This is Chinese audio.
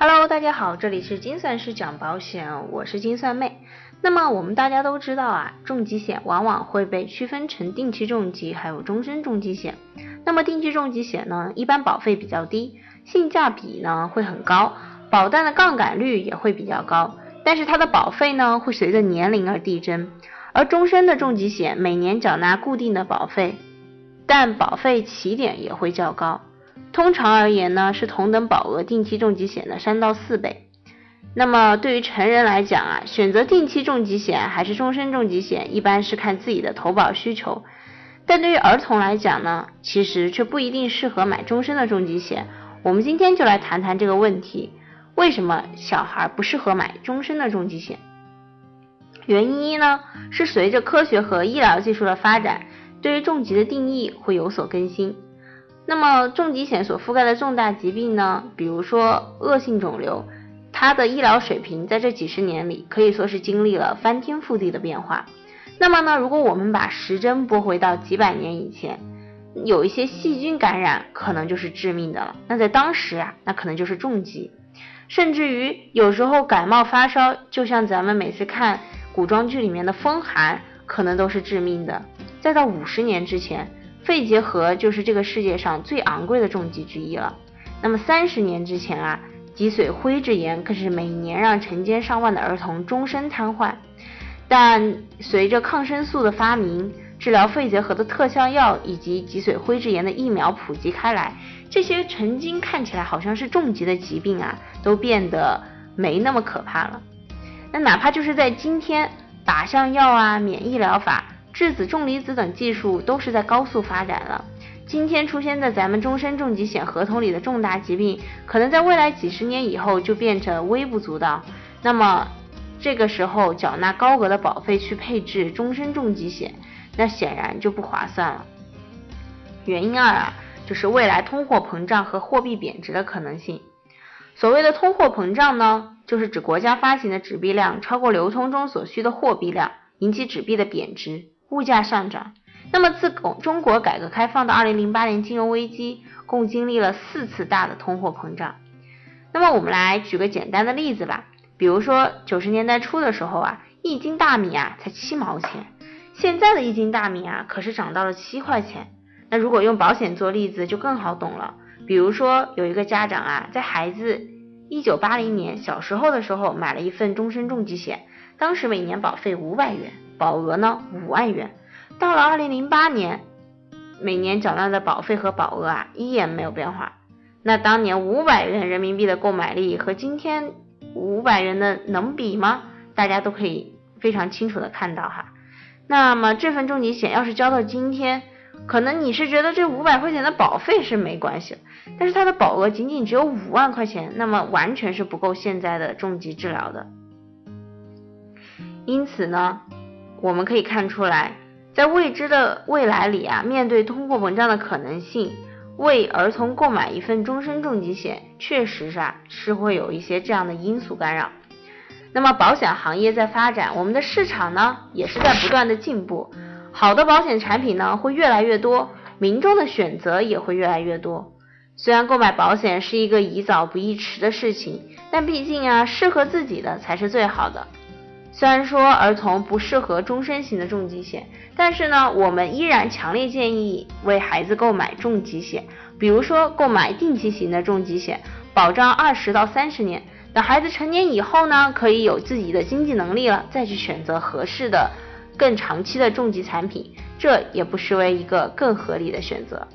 Hello，大家好，这里是金算师讲保险，我是金算妹。那么我们大家都知道啊，重疾险往往会被区分成定期重疾还有终身重疾险。那么定期重疾险呢，一般保费比较低，性价比呢会很高，保单的杠杆率也会比较高，但是它的保费呢会随着年龄而递增。而终身的重疾险每年缴纳固定的保费，但保费起点也会较高。通常而言呢，是同等保额定期重疾险的三到四倍。那么对于成人来讲啊，选择定期重疾险还是终身重疾险，一般是看自己的投保需求。但对于儿童来讲呢，其实却不一定适合买终身的重疾险。我们今天就来谈谈这个问题：为什么小孩不适合买终身的重疾险？原因一呢，是随着科学和医疗技术的发展，对于重疾的定义会有所更新。那么重疾险所覆盖的重大疾病呢，比如说恶性肿瘤，它的医疗水平在这几十年里可以说是经历了翻天覆地的变化。那么呢，如果我们把时针拨回到几百年以前，有一些细菌感染可能就是致命的了。那在当时啊，那可能就是重疾，甚至于有时候感冒发烧，就像咱们每次看古装剧里面的风寒，可能都是致命的。再到五十年之前。肺结核就是这个世界上最昂贵的重疾之一了。那么三十年之前啊，脊髓灰质炎更是每年让成千上万的儿童终身瘫痪。但随着抗生素的发明，治疗肺结核的特效药以及脊髓灰质炎的疫苗普及开来，这些曾经看起来好像是重疾的疾病啊，都变得没那么可怕了。那哪怕就是在今天，靶向药啊，免疫疗法。质子、重离子等技术都是在高速发展了。今天出现在咱们终身重疾险合同里的重大疾病，可能在未来几十年以后就变成微不足道。那么这个时候缴纳高额的保费去配置终身重疾险，那显然就不划算了。原因二啊，就是未来通货膨胀和货币贬值的可能性。所谓的通货膨胀呢，就是指国家发行的纸币量超过流通中所需的货币量，引起纸币的贬值。物价上涨，那么自中国改革开放到二零零八年金融危机，共经历了四次大的通货膨胀。那么我们来举个简单的例子吧，比如说九十年代初的时候啊，一斤大米啊才七毛钱，现在的一斤大米啊可是涨到了七块钱。那如果用保险做例子就更好懂了，比如说有一个家长啊，在孩子一九八零年小时候的时候买了一份终身重疾险，当时每年保费五百元。保额呢五万元，到了二零零八年，每年缴纳的保费和保额啊依然没有变化。那当年五百元人民币的购买力和今天五百元的能比吗？大家都可以非常清楚的看到哈。那么这份重疾险要是交到今天，可能你是觉得这五百块钱的保费是没关系，但是它的保额仅仅只有五万块钱，那么完全是不够现在的重疾治疗的。因此呢。我们可以看出来，在未知的未来里啊，面对通货膨胀的可能性，为儿童购买一份终身重疾险，确实是啊，是会有一些这样的因素干扰。那么保险行业在发展，我们的市场呢，也是在不断的进步，好的保险产品呢会越来越多，民众的选择也会越来越多。虽然购买保险是一个宜早不宜迟的事情，但毕竟啊，适合自己的才是最好的。虽然说儿童不适合终身型的重疾险，但是呢，我们依然强烈建议为孩子购买重疾险，比如说购买定期型的重疾险，保障二十到三十年。等孩子成年以后呢，可以有自己的经济能力了，再去选择合适的、更长期的重疾产品，这也不失为一个更合理的选择。